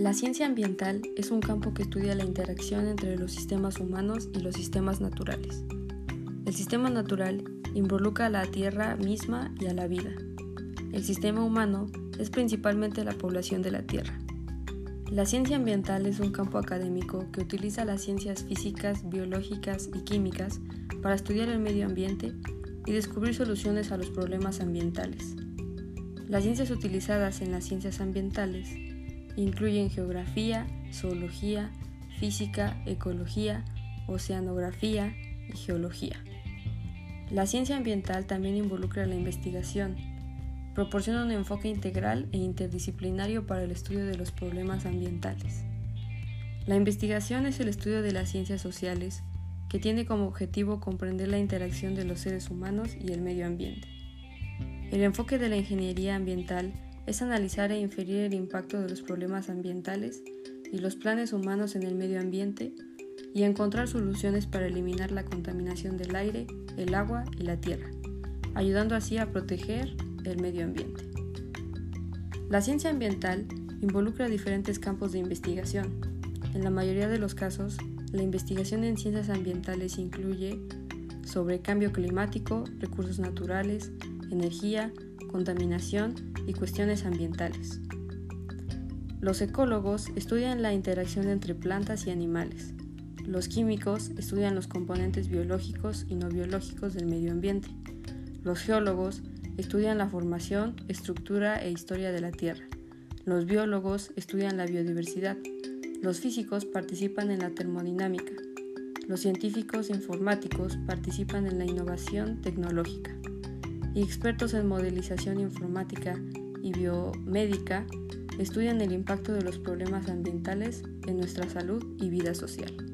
La ciencia ambiental es un campo que estudia la interacción entre los sistemas humanos y los sistemas naturales. El sistema natural involucra a la Tierra misma y a la vida. El sistema humano es principalmente la población de la Tierra. La ciencia ambiental es un campo académico que utiliza las ciencias físicas, biológicas y químicas para estudiar el medio ambiente y descubrir soluciones a los problemas ambientales. Las ciencias utilizadas en las ciencias ambientales incluyen geografía, zoología, física, ecología, oceanografía y geología. La ciencia ambiental también involucra la investigación, proporciona un enfoque integral e interdisciplinario para el estudio de los problemas ambientales. La investigación es el estudio de las ciencias sociales que tiene como objetivo comprender la interacción de los seres humanos y el medio ambiente. El enfoque de la ingeniería ambiental es analizar e inferir el impacto de los problemas ambientales y los planes humanos en el medio ambiente y encontrar soluciones para eliminar la contaminación del aire, el agua y la tierra, ayudando así a proteger el medio ambiente. La ciencia ambiental involucra diferentes campos de investigación. En la mayoría de los casos, la investigación en ciencias ambientales incluye sobre cambio climático, recursos naturales, energía, contaminación y cuestiones ambientales. Los ecólogos estudian la interacción entre plantas y animales. Los químicos estudian los componentes biológicos y no biológicos del medio ambiente. Los geólogos estudian la formación, estructura e historia de la Tierra. Los biólogos estudian la biodiversidad. Los físicos participan en la termodinámica. Los científicos informáticos participan en la innovación tecnológica. Y expertos en modelización informática y biomédica estudian el impacto de los problemas ambientales en nuestra salud y vida social.